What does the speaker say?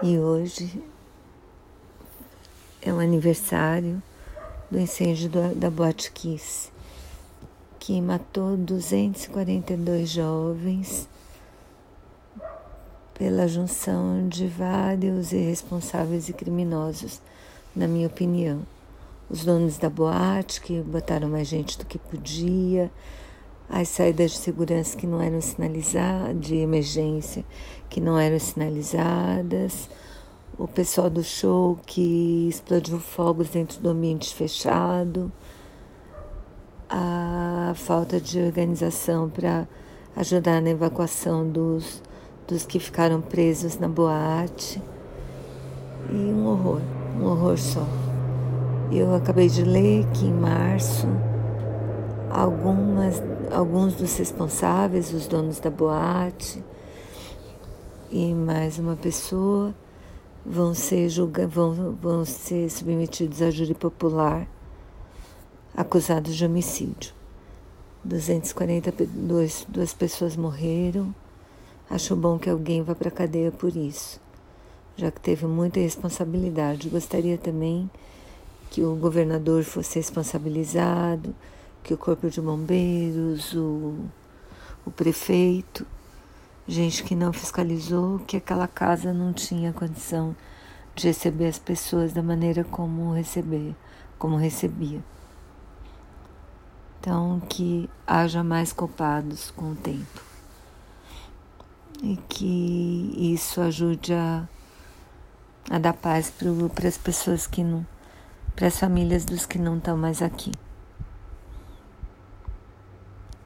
E hoje é o aniversário do incêndio da Boate Kiss, que matou 242 jovens pela junção de vários irresponsáveis e criminosos, na minha opinião. Os donos da boate, que botaram mais gente do que podia, as saídas de segurança que não eram sinalizadas, de emergência que não eram sinalizadas, o pessoal do show que explodiu fogos dentro do ambiente fechado, a falta de organização para ajudar na evacuação dos, dos que ficaram presos na boate. E um horror, um horror só. Eu acabei de ler que em março algumas, alguns dos responsáveis, os donos da boate e mais uma pessoa vão ser julga, vão, vão ser submetidos a júri popular acusados de homicídio. 242 duas pessoas morreram. Acho bom que alguém vá para a cadeia por isso, já que teve muita responsabilidade. Gostaria também que o governador fosse responsabilizado, que o corpo de bombeiros, o, o prefeito, gente que não fiscalizou, que aquela casa não tinha condição de receber as pessoas da maneira como receber, como recebia. Então que haja mais culpados com o tempo. E que isso ajude a, a dar paz para as pessoas que não, para as famílias dos que não estão mais aqui.